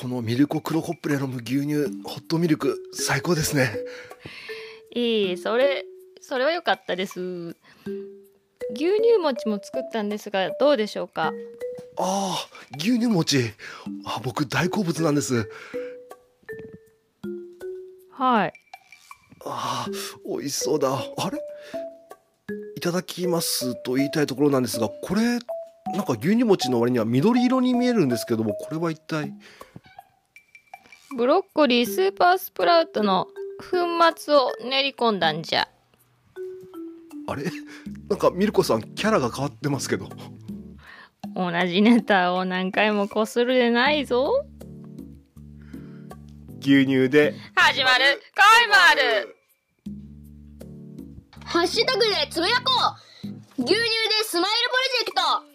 このミルコクロコップで飲む牛乳ホットミルク最高ですね。いいそれそれは良かったです。牛乳餅も作ったんですがどうでしょうか？ああ牛乳餅。あ僕大好物なんです。はい。ああ美味しそうだ。あれ？いただきますと言いたいところなんですがこれなんか牛乳餅の割には緑色に見えるんですけどもこれは一体？ブロッコリースーパースプラウトの粉末を練り込んだんじゃ。あれ？なんかミルコさんキャラが変わってますけど。同じネタを何回もこするでないぞ。牛乳で。始まる。カイマル。ハッシュタグでつぶやこう。牛乳でスマイルプロジェクト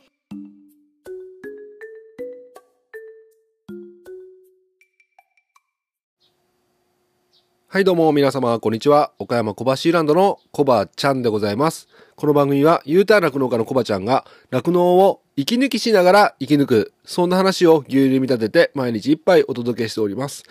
はいどうも皆様こんにちは。岡山小橋ランドのコバちゃんでございます。この番組は U ターン酪農家のコバちゃんが酪農を息抜きしながら生き抜くそんな話を牛乳に見立てて毎日一杯お届けしております。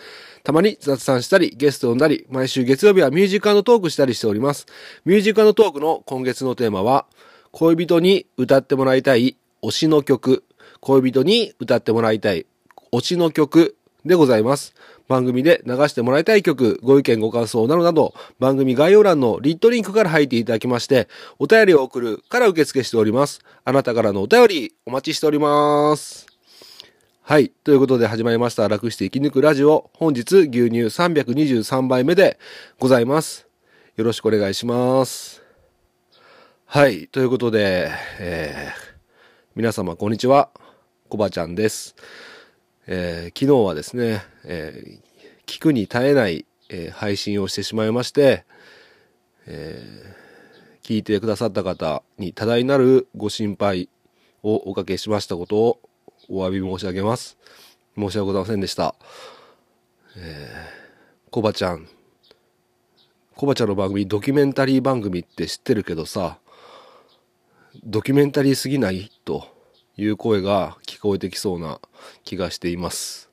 たまに雑談したりゲストを呼んだり毎週月曜日はミュージカルトークしたりしております。ミュージカルトークの今月のテーマは恋人に歌ってもらいたい推しの曲。恋人に歌ってもらいたい推しの曲。でございます。番組で流してもらいたい曲、ご意見ご感想などなど、番組概要欄のリットリンクから入っていただきまして、お便りを送るから受付しております。あなたからのお便り、お待ちしております。はい。ということで始まりました。楽して生き抜くラジオ。本日、牛乳323杯目でございます。よろしくお願いします。はい。ということで、えー、皆様こんにちは。コバちゃんです。えー昨日はですね、えー聞くに耐えない、えー配信をしてしまいまして、えー聞いてくださった方に多大なるご心配をおかけしましたことをお詫び申し上げます。申し訳ございませんでした。えー、コバちゃん。コバちゃんの番組、ドキュメンタリー番組って知ってるけどさ、ドキュメンタリーすぎない？という声が聞こえてきそうな気がしています。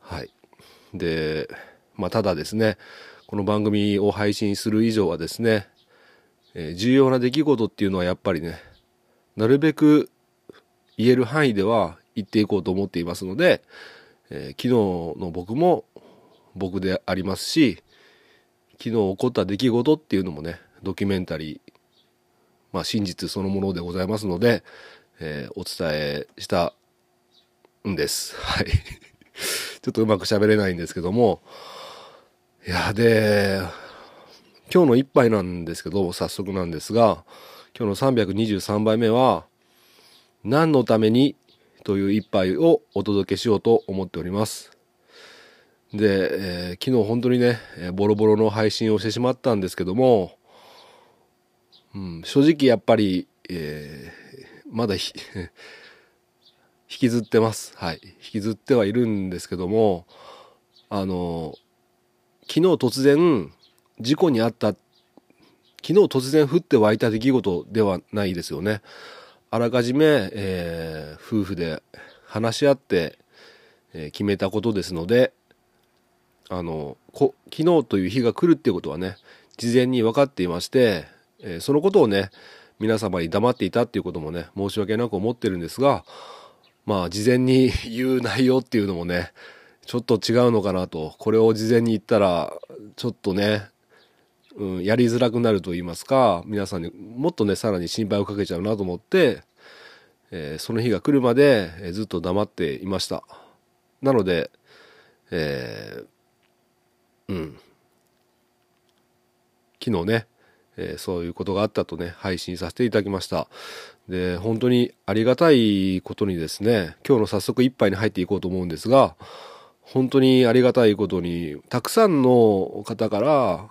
はい。で、まあ、ただですね、この番組を配信する以上はですね、えー重要な出来事っていうのはやっぱりね、なるべく言える範囲では言っていこうと思っていますので、えー昨日の僕も僕でありますし、昨日起こった出来事っていうのもね、ドキュメンタリー、まあ真実そのものでございますので、えーお伝えしたんです。はい。ちょっとうまく喋れないんですけども、いや、で、今日の一杯なんですけど、早速なんですが、今日の323杯目は、何のためにという一杯をお届けしようと思っております。で、えー昨日本当にね、えボロボロの配信をしてしまったんですけども、うん、正直やっぱり、えまだ 引きずってます。はい。引きずってはいるんですけども、あの、昨日突然事故にあった、昨日突然降って湧いた出来事ではないですよね。あらかじめ、えー夫婦で話し合って、えー決めたことですので、あの、こ昨日という日が来るっていうことはね、事前に分かっていまして、えーそのことをね、皆様に黙っていたっていうこともね、申し訳なく思ってるんですが、まあ、事前に 言う内容っていうのもね、ちょっと違うのかなと、これを事前に言ったら、ちょっとね、うん、やりづらくなると言いますか、皆さんにもっとね、さらに心配をかけちゃうなと思って、えーその日が来るまで、えーずっと黙っていました。なので、えーうん。昨日ね、えーそういうことがあったとね、配信させていただきました。で、本当にありがたいことにですね、今日の早速一杯に入っていこうと思うんですが、本当にありがたいことに、たくさんの方から、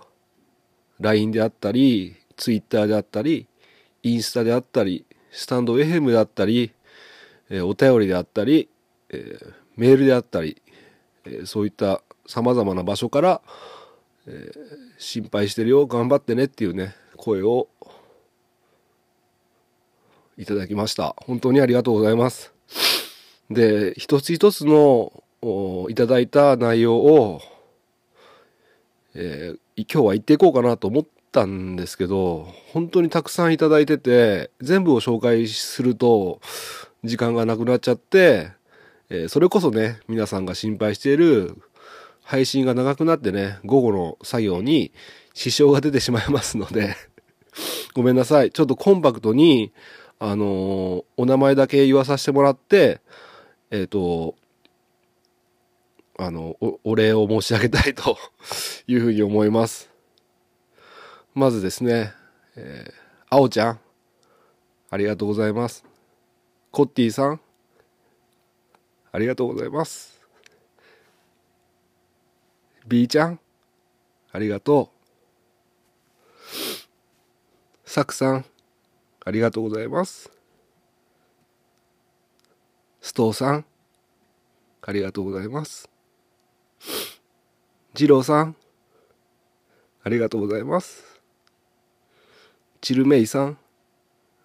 LINE であったり、Twitter であったり、インスタであったり、スタンド FM であったり、えーお便りであったり、えーメールであったり、えそういった様々な場所から、えー心配してるよ、頑張ってねっていうね、声をいただきました。本当にありがとうございます。で、一つ一つのいただいた内容を、えー今日は言っていこうかなと思ったんですけど、本当にたくさんいただいてて、全部を紹介すると時間がなくなっちゃって、えーそれこそね、皆さんが心配している配信が長くなってね、午後の作業に支障が出てしまいますので、ごめんなさい。ちょっとコンパクトに、あのーお名前だけ言わさせてもらって、えっ、と、あのお、お礼を申し上げたいと いうふうに思います。まずですね、えー、あおちゃん、ありがとうございます。コッティさん、ありがとうございます。B ちゃん、ありがとう。サクさん、ありがとうございます。ストーさん、ありがとうございます。ジローさん、ありがとうございます。チルメイさん、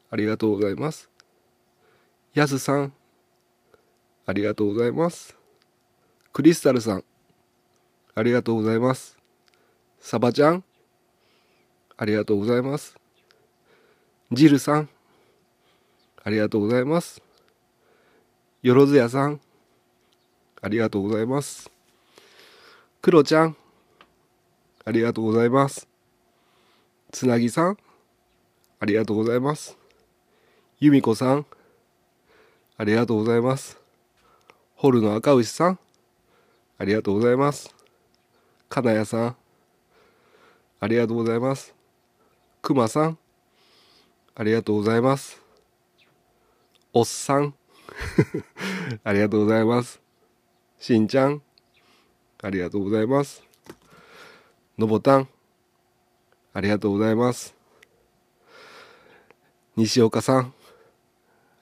ありがとうございます。ヤズさん、ありがとうございます。クリスタルさん、ありがとうございます。サバちゃん、ありがとうございます。ジルさん、ありがとうございます。よろずやさん、ありがとうございます。クロちゃん、ありがとうございます。つなぎさん、ありがとうございます。ゆみこさん、ありがとうございます。ホルの赤牛さん、ありがとうございます。かなやさん、ありがとうございます。くまさん、ありがとうございます。おっさん、ありがとうございます。しんちゃん、ありがとうございます。のぼたん、ありがとうございます。西岡さん、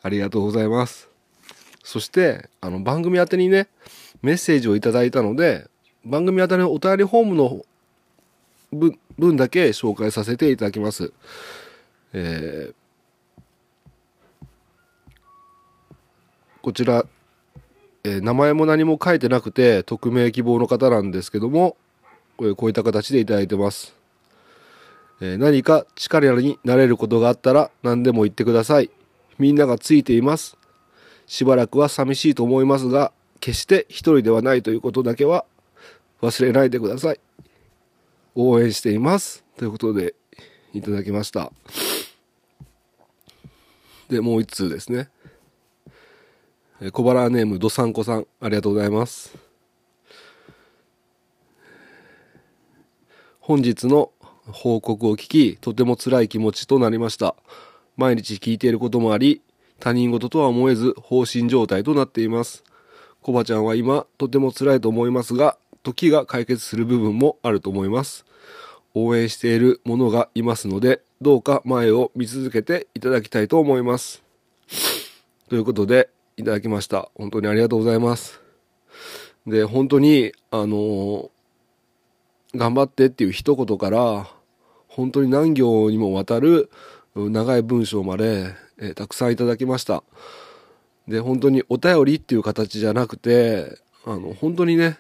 ありがとうございます。そして、あの、番組宛てにね、メッセージをいただいたので、番組宛てのお便りフォームの分分だけ紹介させていただきます。えーこちら、えー名前も何も書いてなくて匿名希望の方なんですけどもこうこういった形でいただいてます、えー何か力になれることがあったら何でも言ってください。みんながついています。しばらくは寂しいと思いますが決して一人ではないということだけは忘れないでください。応援しています。ということでいただきました。でもう一通ですね。小腹ネームどさんこさんありがとうございます。本日の報告を聞きとても辛い気持ちとなりました。毎日聞いていることもあり他人事とは思えず放心状態となっています。コバちゃんは今とても辛いと思いますが時が解決する部分もあると思います。応援している者がいますのでどうか前を見続けていただきたいと思います。ということでいただきました。本当にありがとうございます。で本当にあのー頑張ってっていう一言から本当に何行にもわたる長い文章まで、えーたくさんいただきました。で本当にお便りっていう形じゃなくてあの本当にね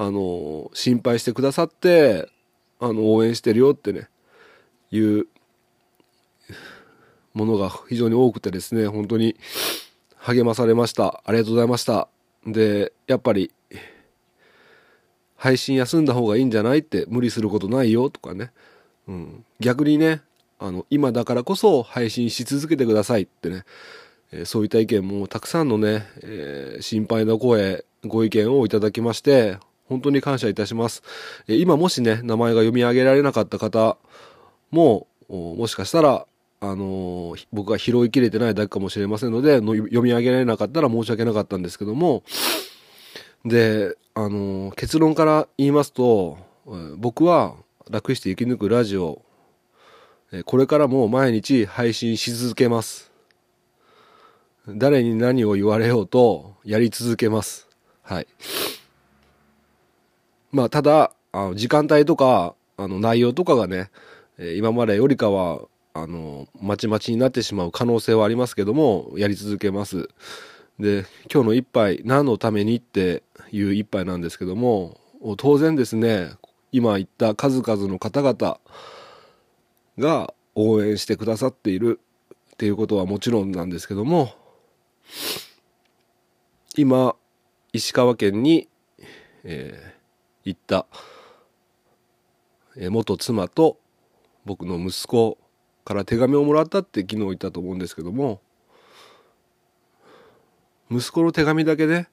あの心配してくださってあの応援してるよってねいうものが非常に多くてですね本当に励まされました。ありがとうございました。でやっぱり配信休んだ方がいいんじゃないって無理することないよとかね、うん、逆にねあの今だからこそ配信し続けてくださいってね、えーそういった意見もたくさんのね、えー心配の声ご意見をいただきまして本当に感謝いたします、え今もしね名前が読み上げられなかった方ももしかしたらあのー僕が拾いきれてないだけかもしれませんのでの読み上げられなかったら申し訳なかったんですけどもで、あの、結論から言いますと、僕は楽して生き抜くラジオ、これからも毎日配信し続けます。誰に何を言われようとやり続けます。はい。まあ、ただ、あの時間帯とか、あの、内容とかがね、今までよりかは、あの、まちまちになってしまう可能性はありますけども、やり続けます。で、今日の一杯何のためにっていう一杯なんですけども、当然ですね、今言った数々の方々が応援してくださっているっていうことはもちろんなんですけども、今、石川県に、えー、行った、元妻と僕の息子から手紙をもらったって昨日言ったと思うんですけども。息子の手紙だけね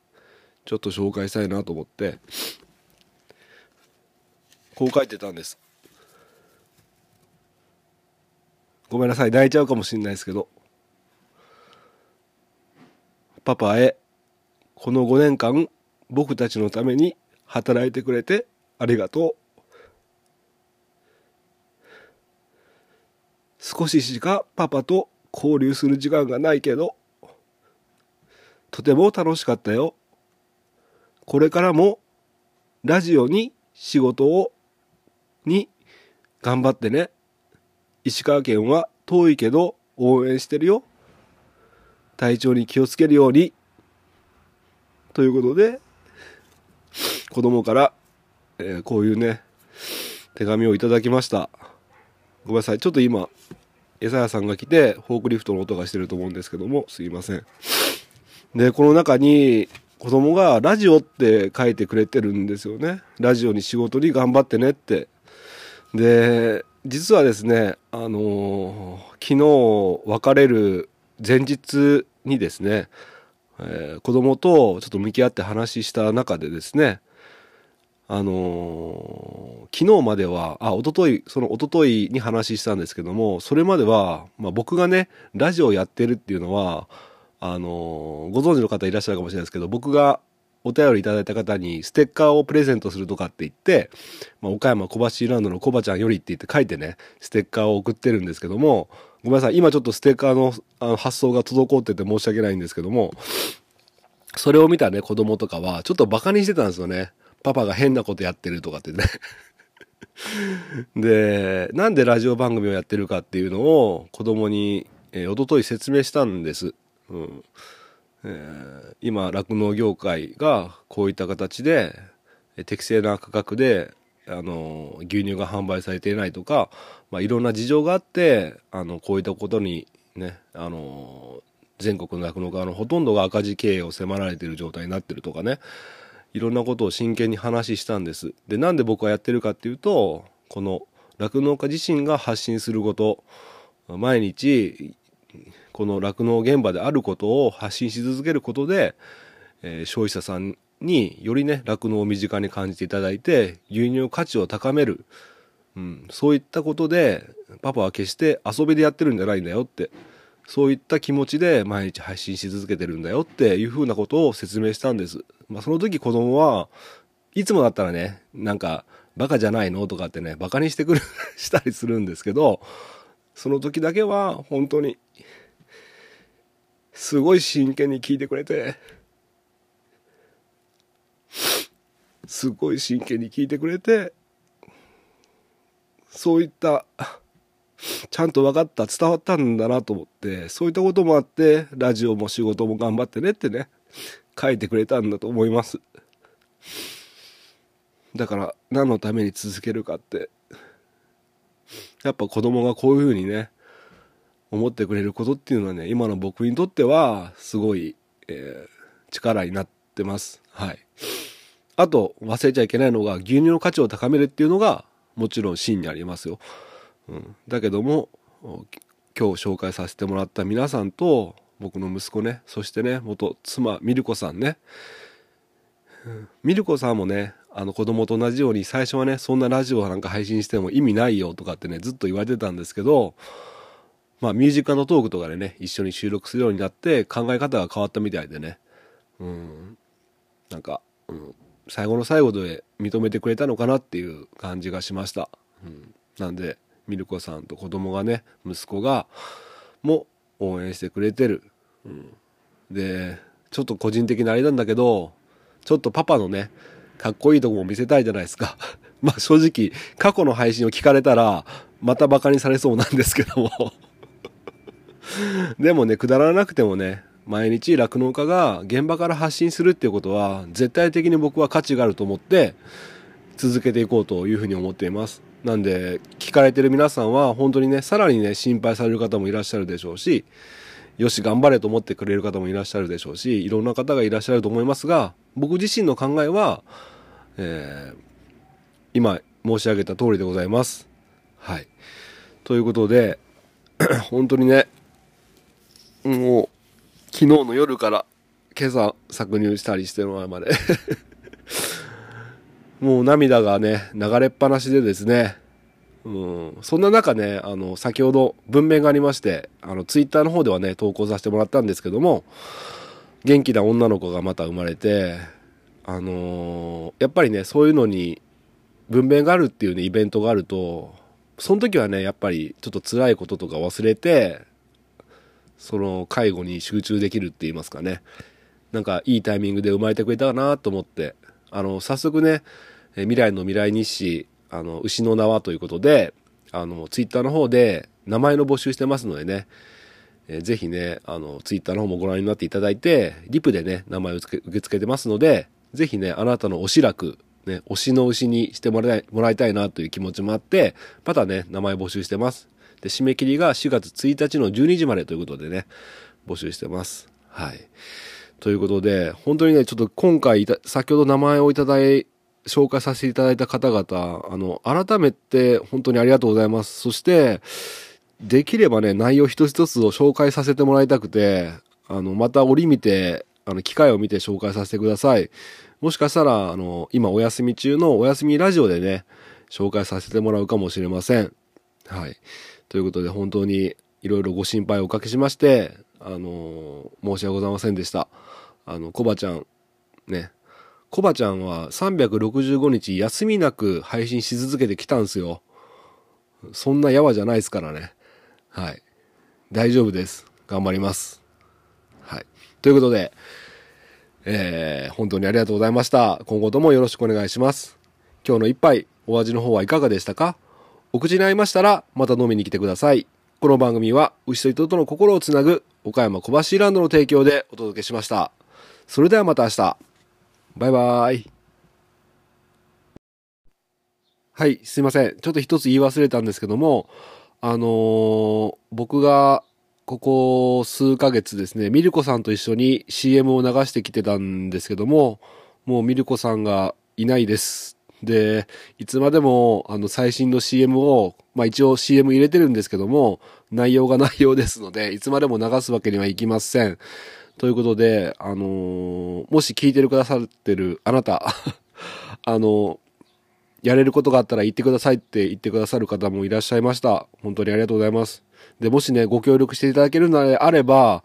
ちょっと紹介したいなと思って。こう書いてたんです。ごめんなさい。泣いちゃうかもしれないですけど。パパへこの5年間僕たちのために働いてくれてありがとう少ししかパパと交流する時間がないけど、とても楽しかったよ。これからもラジオに仕事をに頑張ってね。石川県は遠いけど応援してるよ。体調に気をつけるように。ということで、子供から、えー、こういうね、手紙をいただきました。ごめんなさい。ちょっと今、餌屋さんが来て、フォークリフトの音がしてると思うんですけども、すいません。で、この中に、子供がラジオって書いてくれてるんですよね。ラジオに仕事に頑張ってねって。で、実はですね、あのー、昨日別れる前日にですね、えー、子供とちょっと向き合って話した中でですね、あのー、昨日までは、あ、一昨日その一昨日に話したんですけども、それまでは、まあ僕がね、ラジオやってるっていうのは、あのー、ご存知の方いらっしゃるかもしれないですけど、僕がお便りいただいた方にステッカーをプレゼントするとかって言って、まあ、岡山小橋ランドのコバちゃんよりって言って書いてね、ステッカーを送ってるんですけども、ごめんなさい、今ちょっとステッカーのあの発送が滞ってて申し訳ないんですけども、それを見たね、子供とかは、ちょっとバカにしてたんですよね。パパが変なことやってるとかってね。で、なんでラジオ番組をやってるかっていうのを子供に、えー、一昨日説明したんです。うん。えー、今、酪農業界がこういった形で、適正な価格で、あの、牛乳が販売されていないとか、まあ、いろんな事情があって、あの、こういったことにね、あの、全国の酪農家のほとんどが赤字経営を迫られている状態になってるとかね、いろんなことを真剣に話したんです。で、なんで僕はやってるかっていうと、この酪農家自身が発信すること、毎日、この酪農現場であることを発信し続けることで、えー、消費者さんによりね、酪農を身近に感じていただいて、牛乳価値を高める。うん、そういったことで、パパは決して遊びでやってるんじゃないんだよって。そういった気持ちで毎日配信し続けてるんだよっていうふうなことを説明したんです。まあ、その時子供はいつもだったらね、なんか、バカじゃないのとかってね、バカにしてくる したりするんですけど、その時だけは本当に、すごい真剣に聞いてくれて、すごい真剣に聞いてくれて、そういったちゃんと分かった、伝わったんだなと思って、そういったこともあって、ラジオも仕事も頑張ってねってね、書いてくれたんだと思います。だから、何のために続けるかって、やっぱ子供がこういうふうにね、思ってくれることっていうのはね、今の僕にとっては、すごい、えー、力になってます。はい。あと、忘れちゃいけないのが、牛乳の価値を高めるっていうのが、もちろん真にありますよ。うん、だけども今日紹介させてもらった皆さんと僕の息子ねそしてね元妻ミルコさんね、うん、ミルコさんもねあの子供と同じように最初はねそんなラジオなんか配信しても意味ないよとかってねずっと言われてたんですけどまあミュージックトークとかでね一緒に収録するようになって考え方が変わったみたいでね。うん。なんか、うん、最後の最後で認めてくれたのかなっていう感じがしました、うん、なんでミルコさんと子供がね息子がも応援してくれてる、うん、でちょっと個人的なあれなんだけどちょっとパパのねかっこいいとこも見せたいじゃないですか。まあ正直過去の配信を聞かれたらまたバカにされそうなんですけども。でもねくだらなくてもね毎日酪農家が現場から発信するっていうことは絶対的に僕は価値があると思って続けていこうというふうに思っています。なんで聞かれてる皆さんは本当にねさらにね心配される方もいらっしゃるでしょうしよし頑張れと思ってくれる方もいらっしゃるでしょうしいろんな方がいらっしゃると思いますが僕自身の考えは、えー今申し上げた通りでございます。はい。ということで 本当にねもう昨日の夜から今朝搾乳したりしてる前まで。もう涙がね流れっぱなしでですね。うん、そんな中ねあの先ほど文面がありましてあのツイッターの方ではね投稿させてもらったんですけども元気な女の子がまた生まれてあのーやっぱりねそういうのに文面があるっていうねイベントがあるとその時はねやっぱりちょっと辛いこととか忘れてその介護に集中できるって言いますかね。なんかいいタイミングで生まれてくれたなと思ってあの早速ね未来の未来日誌あの牛の縄ということであのツイッターの方で名前の募集してますのでね、えーぜひねあのツイッターの方もご覧になっていただいてリプでね名前を受け付けてますのでぜひねあなたの推し楽ね、推しの牛にしてもらいもらいたいなという気持ちもあってまたね名前募集してます。で締め切りが4月1日の12時までということでね募集してます。はい。ということで本当にねちょっと今回いた先ほど名前をいただい紹介させていただいた方々あの改めて本当にありがとうございます。そしてできればね内容一つ一つを紹介させてもらいたくてあのまた折り見てあの機会を見て紹介させてください。もしかしたらあの今お休み中のお休みラジオでね紹介させてもらうかもしれません。はい。ということで本当にいろいろご心配をおかけしましてあの申し訳ございませんでした。あのコバちゃんね。コバちゃんは365日休みなく配信し続けてきたんすよ。そんなやわじゃないですからね。はい。大丈夫です。頑張ります。はい。ということでえー本当にありがとうございました。今後ともよろしくお願いします。今日の一杯お味の方はいかがでしたか？お口に合いましたらまた飲みに来てください。この番組は牛と人との心をつなぐ岡山小橋ランドの提供でお届けしました。それではまた明日。バイバーイ。はいすいません。ちょっと一つ言い忘れたんですけどもあのー僕がここ数ヶ月ですねミルコさんと一緒に CM を流してきてたんですけどももうミルコさんがいないです。でいつまでもあの最新の CM をまあ一応 CM 入れてるんですけども内容が内容ですのでいつまでも流すわけにはいきませんということであのーもし聞いてるくださってるあなた あのやれることがあったら言ってくださいって言ってくださる方もいらっしゃいました。本当にありがとうございます。で、もしね、ご協力していただけるのであれば、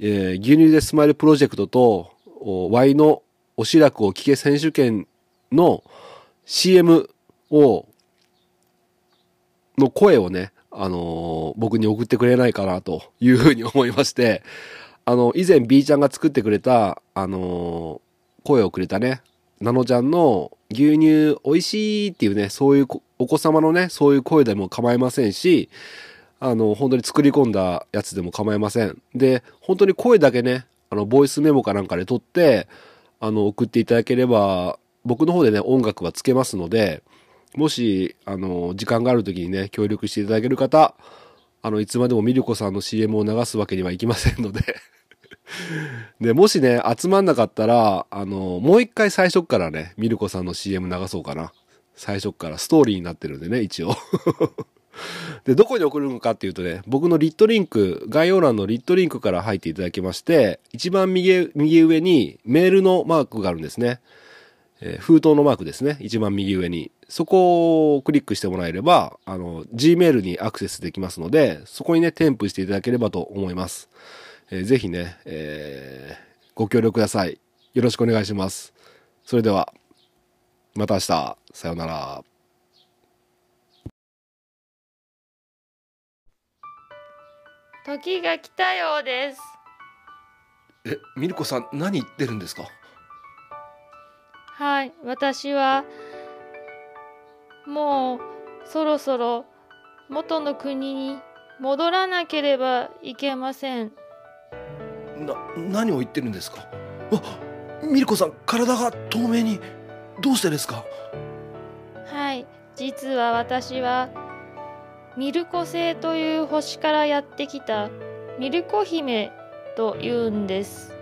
えー牛乳でスマイルプロジェクトと、Y のおしらくを聞け選手権の CM を、の声をね、あのー僕に送ってくれないかなというふうに思いまして、あの、以前 B ちゃんが作ってくれた、あのー声をくれたね、ナノちゃんの牛乳美味しいっていうね、そういうお子様のね、そういう声でも構いませんし、あの、本当に作り込んだやつでも構いません。で、本当に声だけね、あの、ボイスメモかなんかで撮って、あの、送っていただければ、僕の方でね、音楽はつけますので、もし、あの、時間がある時にね、協力していただける方、あの、いつまでもミルコさんの CM を流すわけにはいきませんので、で、もしね、集まんなかったら、あの、もう一回最初からね、ミルコさんの CM 流そうかな。最初からストーリーになってるんでね、一応。で、どこに送るのかっていうとね、僕のリットリンク、概要欄のリットリンクから入っていただきまして、一番右右上にメールのマークがあるんですね。えー封筒のマークですね。一番右上に。そこをクリックしてもらえれば、あの、Gmail にアクセスできますので、そこにね、添付していただければと思います。えーぜひね、えーご協力ください。よろしくお願いします。それでは、また明日。さようなら。時が来たようですえ、ミルコさん、何言ってるんですか？はい私はもうそろそろ元の国に戻らなければいけません。な何を言ってるんですか？あミルコさん体が透明にどうしてですか？はい実は私はミルコ星という星からやってきたミルコ姫と言うんです。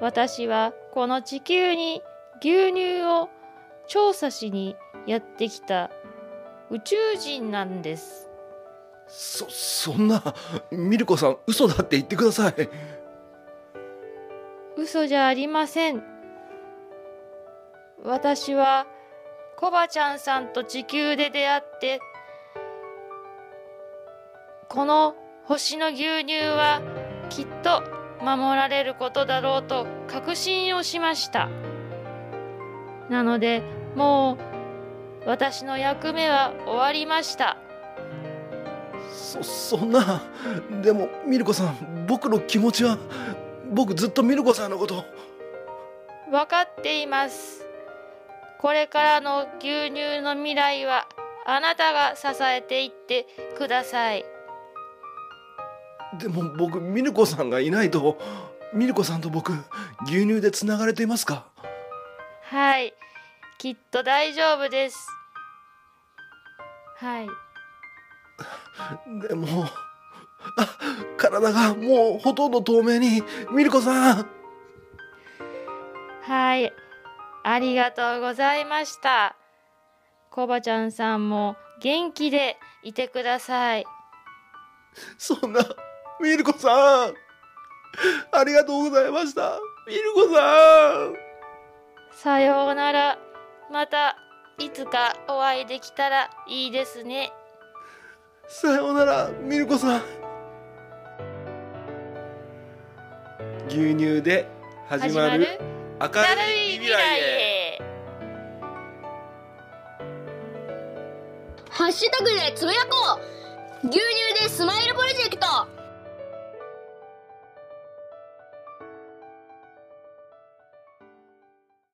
私はこの地球に牛乳を調査しにやってきた宇宙人なんです。そそんなミルコさん嘘だって言ってください。嘘じゃありません。私はコバちゃんさんと地球で出会ってこの星の牛乳はきっと守られることだろうと確信をしましたなのでもう私の役目は終わりました。そそんなでもミルコさん僕の気持ちは僕ずっとミルコさんのこと分かっています。これからの牛乳の未来はあなたが支えていってください。でも僕ミルコさんがいないとミルコさんと僕牛乳でつながれていますか？はい。きっと大丈夫です。はい。でもあ体がもうほとんど透明にミルコさん。はい。ありがとうございました。コバちゃんさんも元気でいてください。そんなミルコさん。ありがとうございました。ミルコさんさようなら。またいつかお会いできたらいいですね。さようならミルコさん。牛乳で始まる明明るるいい未来へ。ハッシュタグでつぶやこう。牛乳でスマイルプロジェクト